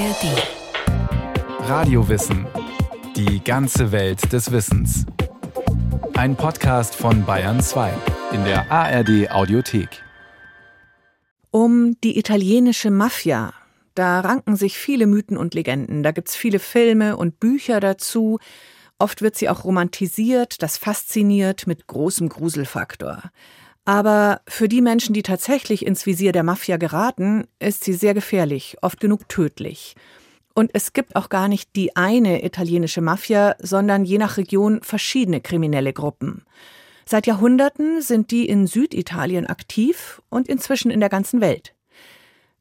ARD. Radiowissen. Die ganze Welt des Wissens. Ein Podcast von Bayern 2 in der ARD Audiothek. Um die italienische Mafia, da ranken sich viele Mythen und Legenden. Da gibt's viele Filme und Bücher dazu. Oft wird sie auch romantisiert, das fasziniert mit großem Gruselfaktor. Aber für die Menschen, die tatsächlich ins Visier der Mafia geraten, ist sie sehr gefährlich, oft genug tödlich. Und es gibt auch gar nicht die eine italienische Mafia, sondern je nach Region verschiedene kriminelle Gruppen. Seit Jahrhunderten sind die in Süditalien aktiv und inzwischen in der ganzen Welt.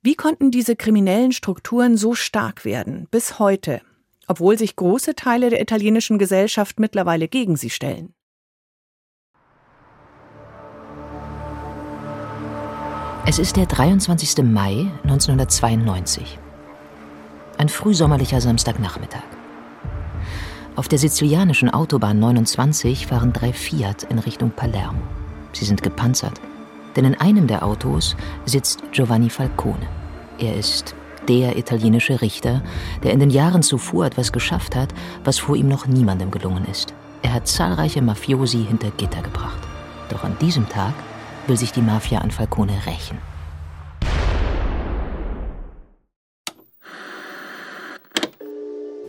Wie konnten diese kriminellen Strukturen so stark werden, bis heute, obwohl sich große Teile der italienischen Gesellschaft mittlerweile gegen sie stellen? Es ist der 23. Mai 1992. Ein frühsommerlicher Samstagnachmittag. Auf der sizilianischen Autobahn 29 fahren drei Fiat in Richtung Palermo. Sie sind gepanzert, denn in einem der Autos sitzt Giovanni Falcone. Er ist der italienische Richter, der in den Jahren zuvor etwas geschafft hat, was vor ihm noch niemandem gelungen ist. Er hat zahlreiche Mafiosi hinter Gitter gebracht. Doch an diesem Tag will sich die Mafia an Falcone rächen.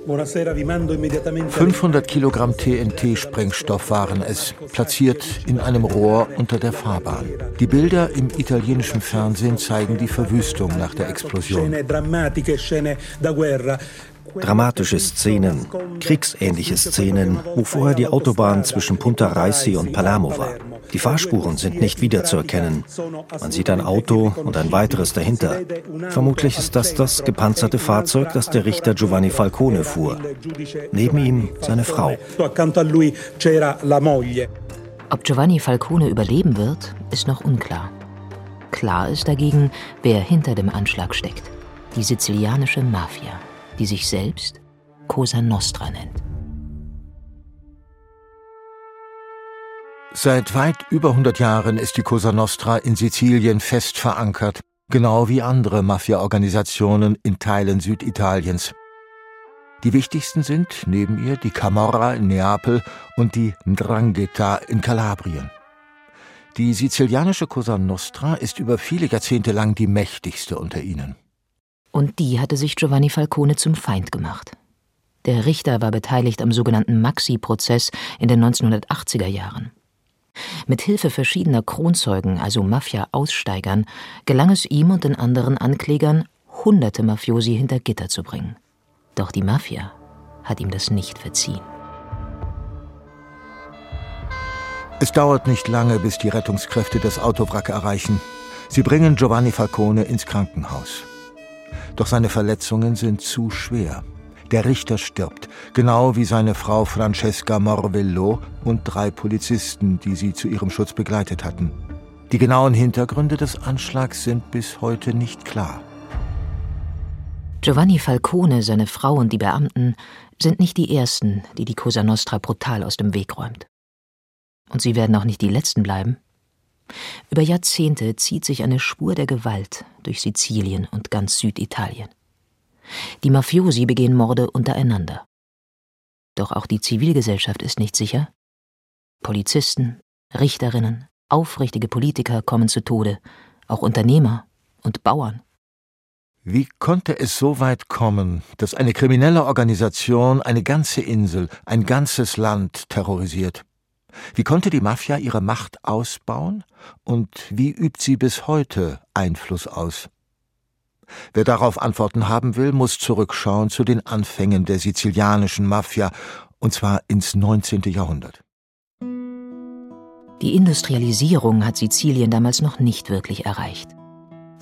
...500 Kilogramm TNT-Sprengstoff waren es, platziert in einem Rohr unter der Fahrbahn. Die Bilder im italienischen Fernsehen zeigen die Verwüstung nach der Explosion. Dramatische Szenen, kriegsähnliche Szenen, wo vorher die Autobahn zwischen Punta Raisi und Palermo war. Die Fahrspuren sind nicht wiederzuerkennen. Man sieht ein Auto und ein weiteres dahinter. Vermutlich ist das das gepanzerte Fahrzeug, das der Richter Giovanni Falcone fuhr. Neben ihm seine Frau. Ob Giovanni Falcone überleben wird, ist noch unklar. Klar ist dagegen, wer hinter dem Anschlag steckt. Die sizilianische Mafia, die sich selbst Cosa Nostra nennt. Seit weit über 100 Jahren ist die Cosa Nostra in Sizilien fest verankert, genau wie andere Mafia-Organisationen in Teilen Süditaliens. Die wichtigsten sind neben ihr die Camorra in Neapel und die Ndrangheta in Kalabrien. Die sizilianische Cosa Nostra ist über viele Jahrzehnte lang die mächtigste unter ihnen. Und die hatte sich Giovanni Falcone zum Feind gemacht. Der Richter war beteiligt am sogenannten Maxi-Prozess in den 1980er Jahren. Mit Hilfe verschiedener Kronzeugen, also Mafia-Aussteigern, gelang es ihm und den anderen Anklägern, hunderte Mafiosi hinter Gitter zu bringen. Doch die Mafia hat ihm das nicht verziehen. Es dauert nicht lange, bis die Rettungskräfte das Autowrack erreichen. Sie bringen Giovanni Falcone ins Krankenhaus. Doch seine Verletzungen sind zu schwer. Der Richter stirbt, genau wie seine Frau Francesca Morvello und drei Polizisten, die sie zu ihrem Schutz begleitet hatten. Die genauen Hintergründe des Anschlags sind bis heute nicht klar. Giovanni Falcone, seine Frau und die Beamten sind nicht die ersten, die die Cosa Nostra brutal aus dem Weg räumt. Und sie werden auch nicht die letzten bleiben. Über Jahrzehnte zieht sich eine Spur der Gewalt durch Sizilien und ganz Süditalien. Die Mafiosi begehen Morde untereinander. Doch auch die Zivilgesellschaft ist nicht sicher. Polizisten, Richterinnen, aufrichtige Politiker kommen zu Tode, auch Unternehmer und Bauern. Wie konnte es so weit kommen, dass eine kriminelle Organisation eine ganze Insel, ein ganzes Land terrorisiert? Wie konnte die Mafia ihre Macht ausbauen und wie übt sie bis heute Einfluss aus? Wer darauf Antworten haben will, muss zurückschauen zu den Anfängen der sizilianischen Mafia, und zwar ins 19. Jahrhundert. Die Industrialisierung hat Sizilien damals noch nicht wirklich erreicht.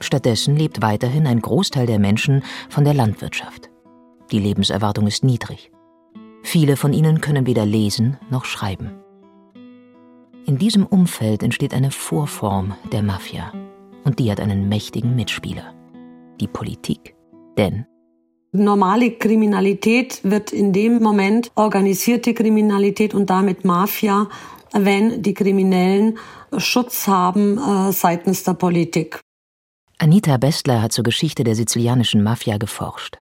Stattdessen lebt weiterhin ein Großteil der Menschen von der Landwirtschaft. Die Lebenserwartung ist niedrig. Viele von ihnen können weder lesen noch schreiben. In diesem Umfeld entsteht eine Vorform der Mafia und die hat einen mächtigen Mitspieler die Politik. Denn Normale Kriminalität wird in dem Moment organisierte Kriminalität und damit Mafia, wenn die Kriminellen Schutz haben äh, seitens der Politik. Anita Bestler hat zur Geschichte der sizilianischen Mafia geforscht.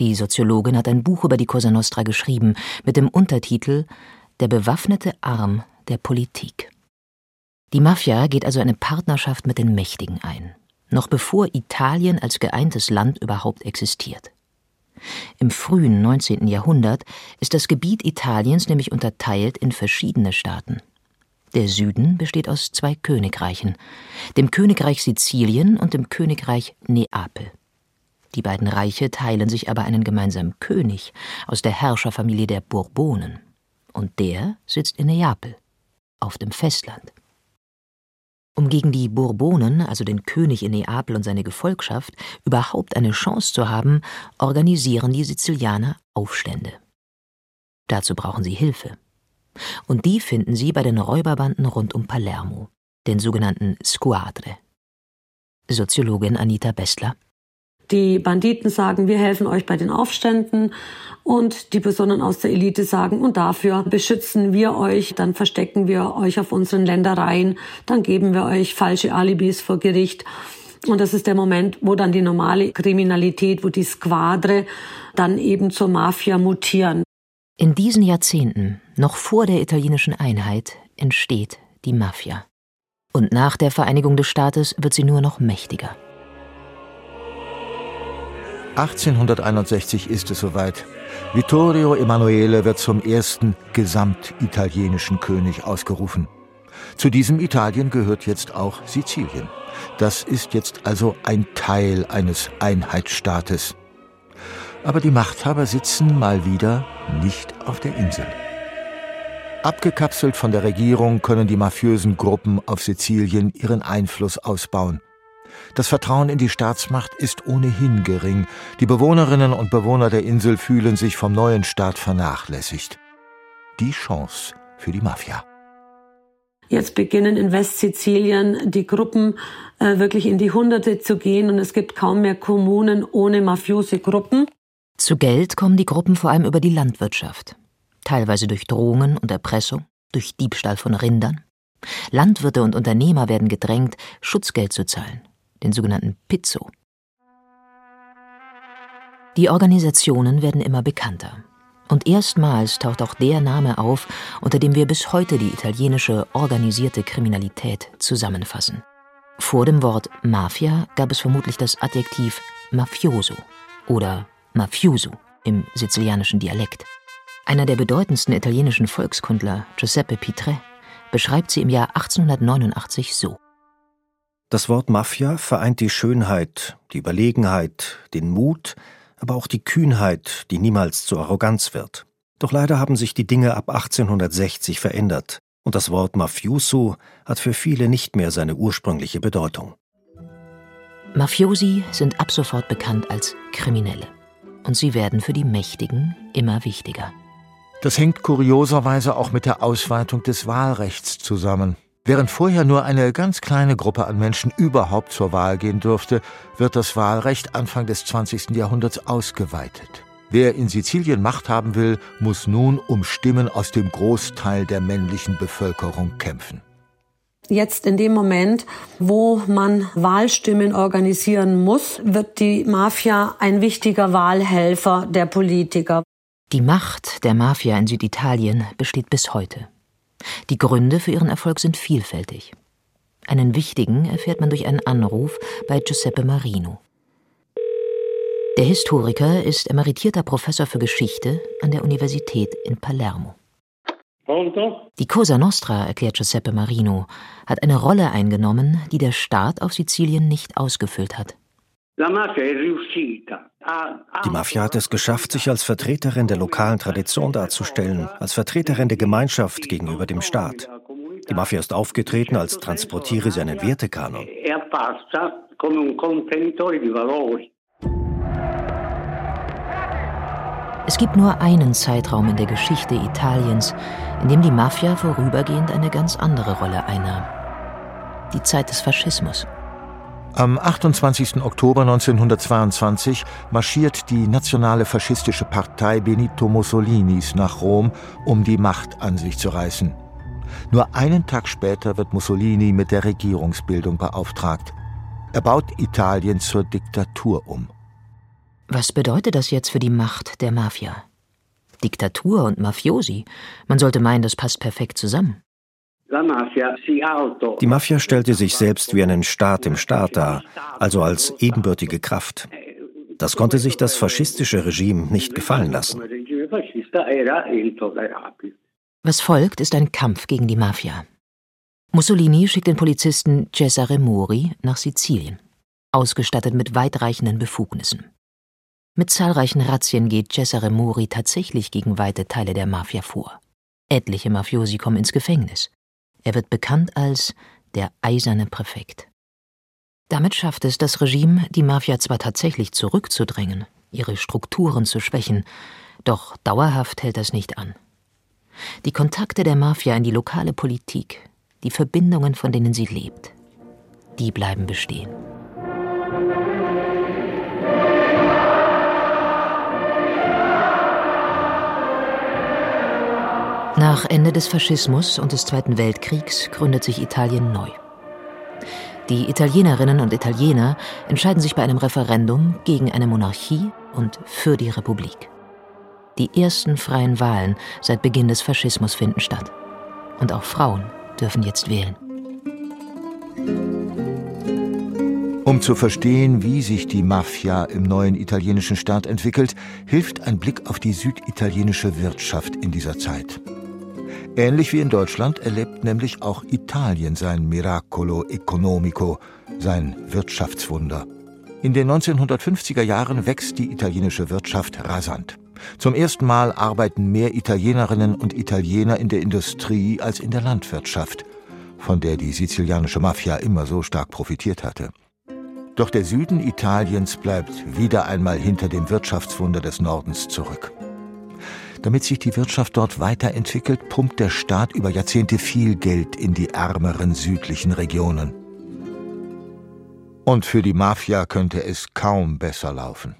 Die Soziologin hat ein Buch über die Cosa Nostra geschrieben mit dem Untertitel Der bewaffnete Arm der Politik. Die Mafia geht also eine Partnerschaft mit den Mächtigen ein, noch bevor Italien als geeintes Land überhaupt existiert. Im frühen 19. Jahrhundert ist das Gebiet Italiens nämlich unterteilt in verschiedene Staaten. Der Süden besteht aus zwei Königreichen, dem Königreich Sizilien und dem Königreich Neapel. Die beiden Reiche teilen sich aber einen gemeinsamen König aus der Herrscherfamilie der Bourbonen. Und der sitzt in Neapel, auf dem Festland. Um gegen die Bourbonen, also den König in Neapel und seine Gefolgschaft, überhaupt eine Chance zu haben, organisieren die Sizilianer Aufstände. Dazu brauchen sie Hilfe. Und die finden sie bei den Räuberbanden rund um Palermo, den sogenannten Squadre. Soziologin Anita Bestler. Die Banditen sagen, wir helfen euch bei den Aufständen und die Personen aus der Elite sagen, und dafür beschützen wir euch, dann verstecken wir euch auf unseren Ländereien, dann geben wir euch falsche Alibis vor Gericht. Und das ist der Moment, wo dann die normale Kriminalität, wo die Squadre dann eben zur Mafia mutieren. In diesen Jahrzehnten, noch vor der italienischen Einheit, entsteht die Mafia. Und nach der Vereinigung des Staates wird sie nur noch mächtiger. 1861 ist es soweit. Vittorio Emanuele wird zum ersten gesamtitalienischen König ausgerufen. Zu diesem Italien gehört jetzt auch Sizilien. Das ist jetzt also ein Teil eines Einheitsstaates. Aber die Machthaber sitzen mal wieder nicht auf der Insel. Abgekapselt von der Regierung können die mafiösen Gruppen auf Sizilien ihren Einfluss ausbauen. Das Vertrauen in die Staatsmacht ist ohnehin gering. Die Bewohnerinnen und Bewohner der Insel fühlen sich vom neuen Staat vernachlässigt. Die Chance für die Mafia. Jetzt beginnen in Westsizilien die Gruppen äh, wirklich in die Hunderte zu gehen und es gibt kaum mehr Kommunen ohne mafiose Gruppen. Zu Geld kommen die Gruppen vor allem über die Landwirtschaft. Teilweise durch Drohungen und Erpressung, durch Diebstahl von Rindern. Landwirte und Unternehmer werden gedrängt, Schutzgeld zu zahlen den sogenannten Pizzo. Die Organisationen werden immer bekannter. Und erstmals taucht auch der Name auf, unter dem wir bis heute die italienische organisierte Kriminalität zusammenfassen. Vor dem Wort Mafia gab es vermutlich das Adjektiv Mafioso oder Mafiuso im sizilianischen Dialekt. Einer der bedeutendsten italienischen Volkskundler, Giuseppe Pitre, beschreibt sie im Jahr 1889 so. Das Wort Mafia vereint die Schönheit, die Überlegenheit, den Mut, aber auch die Kühnheit, die niemals zur Arroganz wird. Doch leider haben sich die Dinge ab 1860 verändert und das Wort Mafioso hat für viele nicht mehr seine ursprüngliche Bedeutung. Mafiosi sind ab sofort bekannt als Kriminelle und sie werden für die Mächtigen immer wichtiger. Das hängt kurioserweise auch mit der Ausweitung des Wahlrechts zusammen. Während vorher nur eine ganz kleine Gruppe an Menschen überhaupt zur Wahl gehen durfte, wird das Wahlrecht Anfang des 20. Jahrhunderts ausgeweitet. Wer in Sizilien Macht haben will, muss nun um Stimmen aus dem Großteil der männlichen Bevölkerung kämpfen. Jetzt in dem Moment, wo man Wahlstimmen organisieren muss, wird die Mafia ein wichtiger Wahlhelfer der Politiker. Die Macht der Mafia in Süditalien besteht bis heute. Die Gründe für ihren Erfolg sind vielfältig. Einen wichtigen erfährt man durch einen Anruf bei Giuseppe Marino. Der Historiker ist emeritierter Professor für Geschichte an der Universität in Palermo. Die Cosa Nostra, erklärt Giuseppe Marino, hat eine Rolle eingenommen, die der Staat auf Sizilien nicht ausgefüllt hat. Die Mafia hat es geschafft, sich als Vertreterin der lokalen Tradition darzustellen, als Vertreterin der Gemeinschaft gegenüber dem Staat. Die Mafia ist aufgetreten, als transportiere sie einen Wertekanon. Es gibt nur einen Zeitraum in der Geschichte Italiens, in dem die Mafia vorübergehend eine ganz andere Rolle einnahm. Die Zeit des Faschismus. Am 28. Oktober 1922 marschiert die nationale faschistische Partei Benito Mussolinis nach Rom, um die Macht an sich zu reißen. Nur einen Tag später wird Mussolini mit der Regierungsbildung beauftragt. Er baut Italien zur Diktatur um. Was bedeutet das jetzt für die Macht der Mafia? Diktatur und Mafiosi. Man sollte meinen, das passt perfekt zusammen. Die Mafia stellte sich selbst wie einen Staat im Staat dar, also als ebenbürtige Kraft. Das konnte sich das faschistische Regime nicht gefallen lassen. Was folgt, ist ein Kampf gegen die Mafia. Mussolini schickt den Polizisten Cesare Mori nach Sizilien, ausgestattet mit weitreichenden Befugnissen. Mit zahlreichen Razzien geht Cesare Mori tatsächlich gegen weite Teile der Mafia vor. Etliche Mafiosi kommen ins Gefängnis. Er wird bekannt als der eiserne Präfekt. Damit schafft es das Regime, die Mafia zwar tatsächlich zurückzudrängen, ihre Strukturen zu schwächen, doch dauerhaft hält das nicht an. Die Kontakte der Mafia in die lokale Politik, die Verbindungen, von denen sie lebt, die bleiben bestehen. Nach Ende des Faschismus und des Zweiten Weltkriegs gründet sich Italien neu. Die Italienerinnen und Italiener entscheiden sich bei einem Referendum gegen eine Monarchie und für die Republik. Die ersten freien Wahlen seit Beginn des Faschismus finden statt. Und auch Frauen dürfen jetzt wählen. Um zu verstehen, wie sich die Mafia im neuen italienischen Staat entwickelt, hilft ein Blick auf die süditalienische Wirtschaft in dieser Zeit. Ähnlich wie in Deutschland erlebt nämlich auch Italien sein Miracolo Economico, sein Wirtschaftswunder. In den 1950er Jahren wächst die italienische Wirtschaft rasant. Zum ersten Mal arbeiten mehr Italienerinnen und Italiener in der Industrie als in der Landwirtschaft, von der die sizilianische Mafia immer so stark profitiert hatte. Doch der Süden Italiens bleibt wieder einmal hinter dem Wirtschaftswunder des Nordens zurück. Damit sich die Wirtschaft dort weiterentwickelt, pumpt der Staat über Jahrzehnte viel Geld in die ärmeren südlichen Regionen. Und für die Mafia könnte es kaum besser laufen.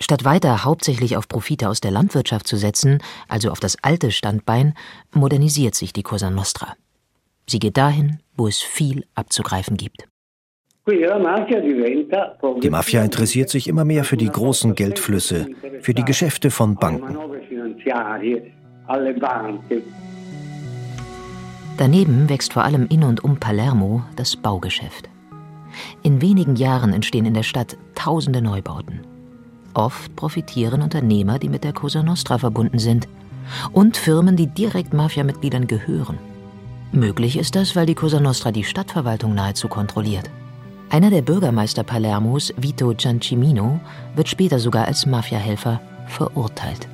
Statt weiter hauptsächlich auf Profite aus der Landwirtschaft zu setzen, also auf das alte Standbein, modernisiert sich die Cosa Nostra. Sie geht dahin, wo es viel abzugreifen gibt. Die Mafia interessiert sich immer mehr für die großen Geldflüsse, für die Geschäfte von Banken. Daneben wächst vor allem in und um Palermo das Baugeschäft. In wenigen Jahren entstehen in der Stadt tausende Neubauten. Oft profitieren Unternehmer, die mit der Cosa Nostra verbunden sind, und Firmen, die direkt Mafia-Mitgliedern gehören. Möglich ist das, weil die Cosa Nostra die Stadtverwaltung nahezu kontrolliert. Einer der Bürgermeister Palermos, Vito Giancimino, wird später sogar als Mafiahelfer verurteilt.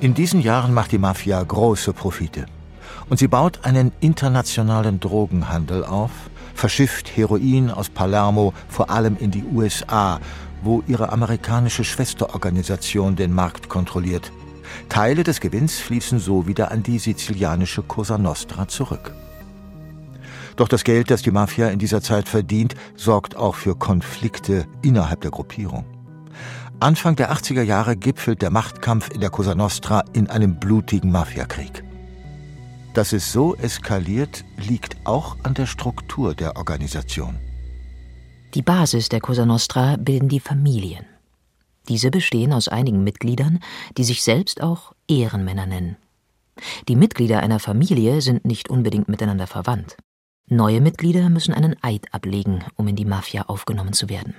In diesen Jahren macht die Mafia große Profite. Und sie baut einen internationalen Drogenhandel auf, verschifft Heroin aus Palermo vor allem in die USA, wo ihre amerikanische Schwesterorganisation den Markt kontrolliert. Teile des Gewinns fließen so wieder an die sizilianische Cosa Nostra zurück. Doch das Geld, das die Mafia in dieser Zeit verdient, sorgt auch für Konflikte innerhalb der Gruppierung. Anfang der 80er Jahre gipfelt der Machtkampf in der Cosa Nostra in einem blutigen Mafiakrieg. Dass es so eskaliert, liegt auch an der Struktur der Organisation. Die Basis der Cosa Nostra bilden die Familien. Diese bestehen aus einigen Mitgliedern, die sich selbst auch Ehrenmänner nennen. Die Mitglieder einer Familie sind nicht unbedingt miteinander verwandt. Neue Mitglieder müssen einen Eid ablegen, um in die Mafia aufgenommen zu werden.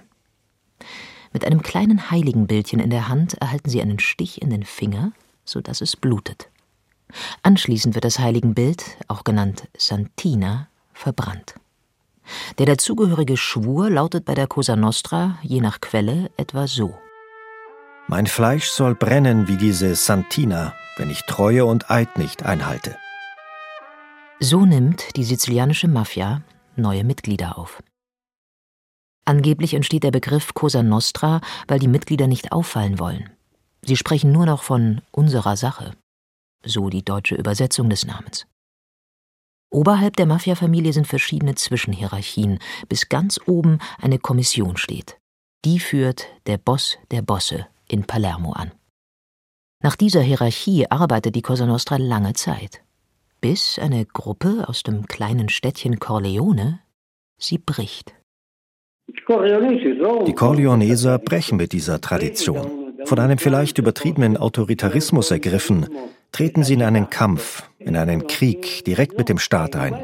Mit einem kleinen Heiligenbildchen in der Hand erhalten sie einen Stich in den Finger, sodass es blutet. Anschließend wird das Heiligenbild, auch genannt Santina, verbrannt. Der dazugehörige Schwur lautet bei der Cosa Nostra, je nach Quelle, etwa so. Mein Fleisch soll brennen wie diese Santina, wenn ich Treue und Eid nicht einhalte. So nimmt die sizilianische Mafia neue Mitglieder auf. Angeblich entsteht der Begriff Cosa Nostra, weil die Mitglieder nicht auffallen wollen. Sie sprechen nur noch von unserer Sache, so die deutsche Übersetzung des Namens. Oberhalb der Mafiafamilie sind verschiedene Zwischenhierarchien, bis ganz oben eine Kommission steht. Die führt der Boss der Bosse in Palermo an. Nach dieser Hierarchie arbeitet die Cosa Nostra lange Zeit, bis eine Gruppe aus dem kleinen Städtchen Corleone sie bricht. Die Corleoneser brechen mit dieser Tradition. Von einem vielleicht übertriebenen Autoritarismus ergriffen, treten sie in einen Kampf, in einen Krieg direkt mit dem Staat ein.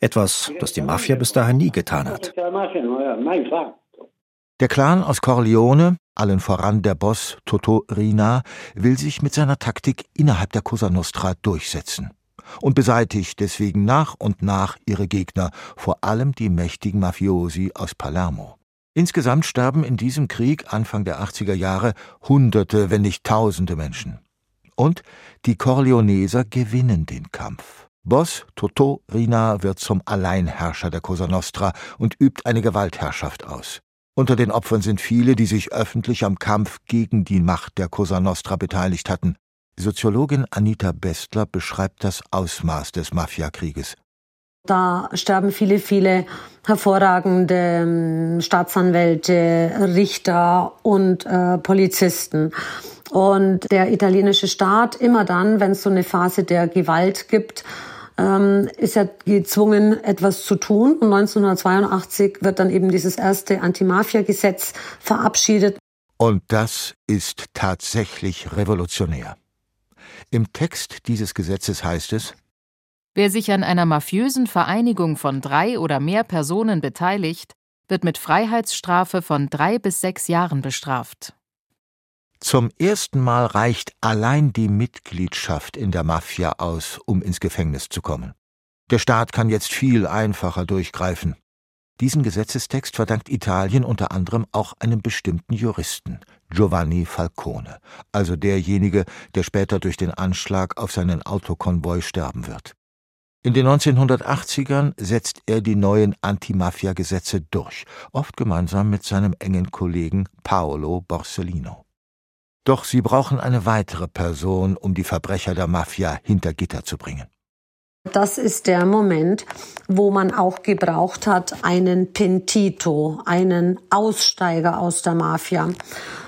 Etwas, das die Mafia bis dahin nie getan hat. Der Clan aus Corleone, allen voran der Boss Toto Rina, will sich mit seiner Taktik innerhalb der Cosa Nostra durchsetzen und beseitigt deswegen nach und nach ihre Gegner, vor allem die mächtigen Mafiosi aus Palermo. Insgesamt sterben in diesem Krieg Anfang der 80er Jahre Hunderte, wenn nicht Tausende Menschen. Und die Corleoneser gewinnen den Kampf. Boss Toto Rina wird zum Alleinherrscher der Cosa Nostra und übt eine Gewaltherrschaft aus. Unter den Opfern sind viele, die sich öffentlich am Kampf gegen die Macht der Cosa Nostra beteiligt hatten. Soziologin Anita Bestler beschreibt das Ausmaß des Mafiakrieges. Da sterben viele, viele hervorragende ähm, Staatsanwälte, Richter und äh, Polizisten. Und der italienische Staat immer dann, wenn es so eine Phase der Gewalt gibt, ähm, ist er gezwungen, etwas zu tun. Und 1982 wird dann eben dieses erste Anti-Mafia-Gesetz verabschiedet. Und das ist tatsächlich revolutionär. Im Text dieses Gesetzes heißt es, Wer sich an einer mafiösen Vereinigung von drei oder mehr Personen beteiligt, wird mit Freiheitsstrafe von drei bis sechs Jahren bestraft. Zum ersten Mal reicht allein die Mitgliedschaft in der Mafia aus, um ins Gefängnis zu kommen. Der Staat kann jetzt viel einfacher durchgreifen. Diesen Gesetzestext verdankt Italien unter anderem auch einem bestimmten Juristen, Giovanni Falcone, also derjenige, der später durch den Anschlag auf seinen Autokonvoi sterben wird. In den 1980ern setzt er die neuen Anti-Mafia-Gesetze durch, oft gemeinsam mit seinem engen Kollegen Paolo Borsellino. Doch sie brauchen eine weitere Person, um die Verbrecher der Mafia hinter Gitter zu bringen. Das ist der Moment, wo man auch gebraucht hat, einen Pentito, einen Aussteiger aus der Mafia.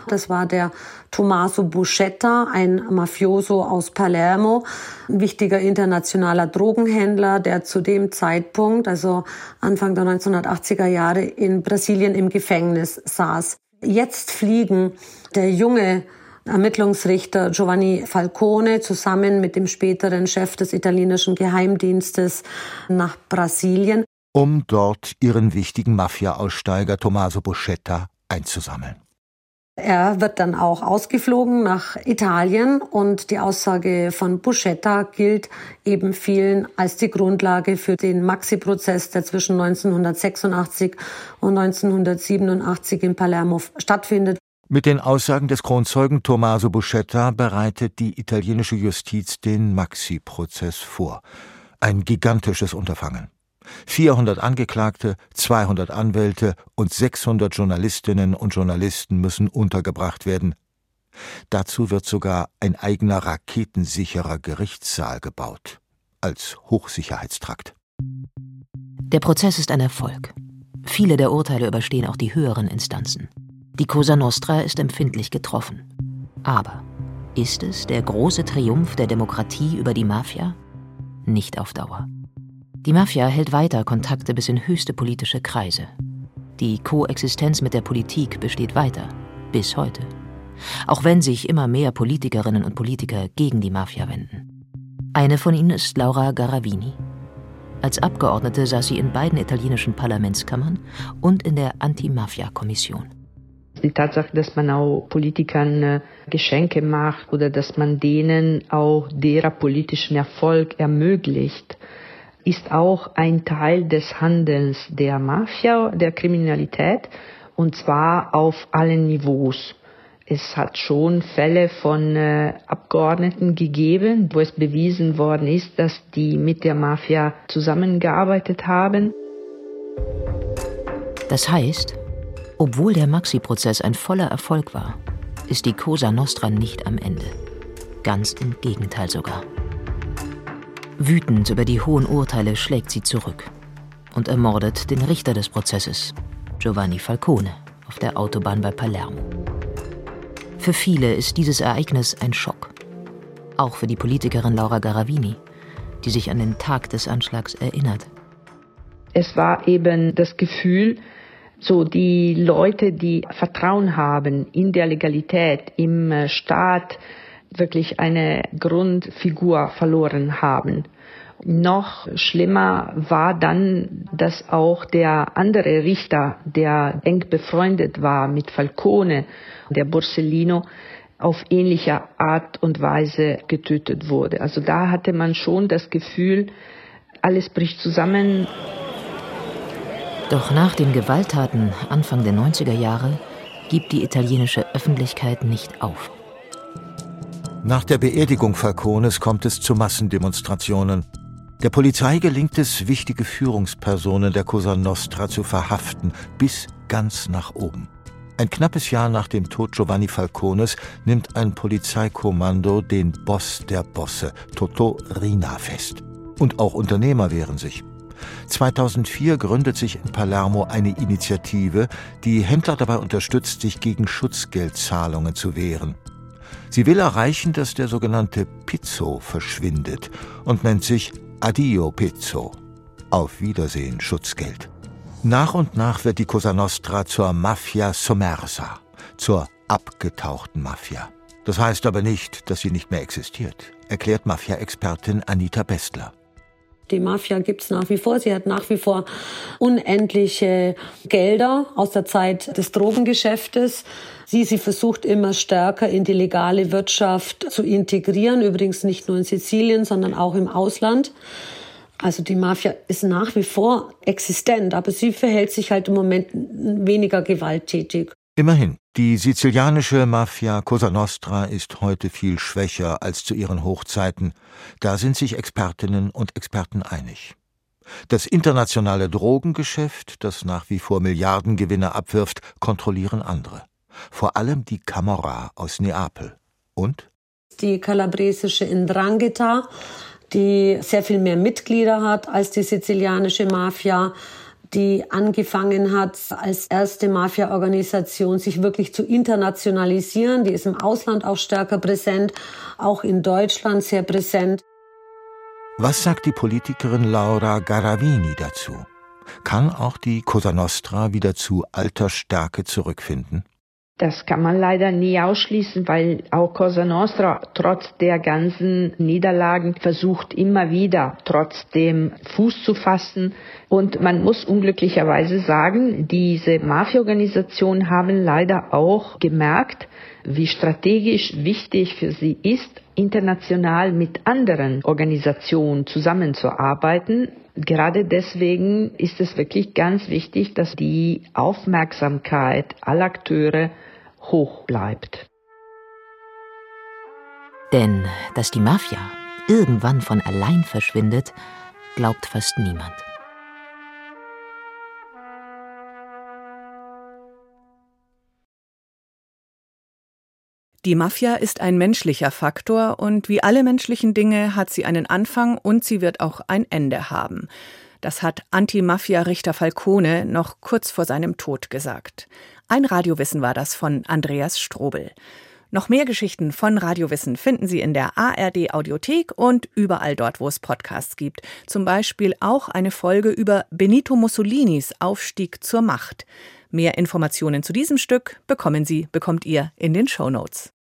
Das war der Tommaso Buscetta, ein Mafioso aus Palermo, ein wichtiger internationaler Drogenhändler, der zu dem Zeitpunkt, also Anfang der 1980er Jahre, in Brasilien im Gefängnis saß. Jetzt fliegen der junge Ermittlungsrichter Giovanni Falcone zusammen mit dem späteren Chef des italienischen Geheimdienstes nach Brasilien, um dort ihren wichtigen Mafia-Aussteiger Tommaso Buscetta einzusammeln. Er wird dann auch ausgeflogen nach Italien und die Aussage von Buscetta gilt eben vielen als die Grundlage für den Maxi-Prozess, der zwischen 1986 und 1987 in Palermo stattfindet. Mit den Aussagen des Kronzeugen Tommaso Buscetta bereitet die italienische Justiz den Maxi-Prozess vor. Ein gigantisches Unterfangen. 400 Angeklagte, 200 Anwälte und 600 Journalistinnen und Journalisten müssen untergebracht werden. Dazu wird sogar ein eigener raketensicherer Gerichtssaal gebaut, als Hochsicherheitstrakt. Der Prozess ist ein Erfolg. Viele der Urteile überstehen auch die höheren Instanzen. Die Cosa Nostra ist empfindlich getroffen. Aber ist es der große Triumph der Demokratie über die Mafia? Nicht auf Dauer. Die Mafia hält weiter Kontakte bis in höchste politische Kreise. Die Koexistenz mit der Politik besteht weiter, bis heute. Auch wenn sich immer mehr Politikerinnen und Politiker gegen die Mafia wenden. Eine von ihnen ist Laura Garavini. Als Abgeordnete saß sie in beiden italienischen Parlamentskammern und in der Anti-Mafia-Kommission. Die Tatsache, dass man auch Politikern äh, Geschenke macht oder dass man denen auch deren politischen Erfolg ermöglicht, ist auch ein Teil des Handelns der Mafia, der Kriminalität, und zwar auf allen Niveaus. Es hat schon Fälle von äh, Abgeordneten gegeben, wo es bewiesen worden ist, dass die mit der Mafia zusammengearbeitet haben. Das heißt, obwohl der Maxi-Prozess ein voller Erfolg war, ist die Cosa Nostra nicht am Ende. Ganz im Gegenteil sogar. Wütend über die hohen Urteile schlägt sie zurück und ermordet den Richter des Prozesses, Giovanni Falcone, auf der Autobahn bei Palermo. Für viele ist dieses Ereignis ein Schock. Auch für die Politikerin Laura Garavini, die sich an den Tag des Anschlags erinnert. Es war eben das Gefühl, So, die Leute, die Vertrauen haben in der Legalität, im äh, Staat, wirklich eine Grundfigur verloren haben. Noch schlimmer war dann, dass auch der andere Richter, der eng befreundet war mit Falcone, der Borsellino, auf ähnliche Art und Weise getötet wurde. Also da hatte man schon das Gefühl, alles bricht zusammen. Doch nach den Gewalttaten Anfang der 90er Jahre gibt die italienische Öffentlichkeit nicht auf. Nach der Beerdigung Falcones kommt es zu Massendemonstrationen. Der Polizei gelingt es, wichtige Führungspersonen der Cosa Nostra zu verhaften, bis ganz nach oben. Ein knappes Jahr nach dem Tod Giovanni Falcones nimmt ein Polizeikommando den Boss der Bosse, Toto Rina, fest. Und auch Unternehmer wehren sich. 2004 gründet sich in Palermo eine Initiative, die Händler dabei unterstützt, sich gegen Schutzgeldzahlungen zu wehren. Sie will erreichen, dass der sogenannte Pizzo verschwindet und nennt sich Addio Pizzo. Auf Wiedersehen Schutzgeld. Nach und nach wird die Cosa Nostra zur Mafia Sommersa, zur abgetauchten Mafia. Das heißt aber nicht, dass sie nicht mehr existiert, erklärt Mafia-Expertin Anita Bestler. Die Mafia gibt's nach wie vor. Sie hat nach wie vor unendliche Gelder aus der Zeit des Drogengeschäftes. Sie, sie versucht immer stärker in die legale Wirtschaft zu integrieren. Übrigens nicht nur in Sizilien, sondern auch im Ausland. Also die Mafia ist nach wie vor existent, aber sie verhält sich halt im Moment weniger gewalttätig. Immerhin, die sizilianische Mafia Cosa Nostra ist heute viel schwächer als zu ihren Hochzeiten. Da sind sich Expertinnen und Experten einig. Das internationale Drogengeschäft, das nach wie vor Milliardengewinne abwirft, kontrollieren andere. Vor allem die Camorra aus Neapel. Und? Die kalabresische Indrangheta die sehr viel mehr Mitglieder hat als die sizilianische Mafia, die angefangen hat, als erste Mafia-Organisation sich wirklich zu internationalisieren. Die ist im Ausland auch stärker präsent, auch in Deutschland sehr präsent. Was sagt die Politikerin Laura Garavini dazu? Kann auch die Cosa Nostra wieder zu alter Stärke zurückfinden? Das kann man leider nie ausschließen, weil auch Cosa Nostra trotz der ganzen Niederlagen versucht immer wieder trotzdem Fuß zu fassen. Und man muss unglücklicherweise sagen, diese Mafia-Organisationen haben leider auch gemerkt, wie strategisch wichtig für sie ist, international mit anderen Organisationen zusammenzuarbeiten. Gerade deswegen ist es wirklich ganz wichtig, dass die Aufmerksamkeit aller Akteure hoch bleibt. Denn dass die Mafia irgendwann von allein verschwindet, glaubt fast niemand. Die Mafia ist ein menschlicher Faktor und wie alle menschlichen Dinge hat sie einen Anfang und sie wird auch ein Ende haben. Das hat Anti-Mafia-Richter Falcone noch kurz vor seinem Tod gesagt. Ein Radiowissen war das von Andreas Strobel. Noch mehr Geschichten von Radiowissen finden Sie in der ARD Audiothek und überall dort, wo es Podcasts gibt. Zum Beispiel auch eine Folge über Benito Mussolinis Aufstieg zur Macht. Mehr Informationen zu diesem Stück bekommen Sie, bekommt ihr in den Show Notes.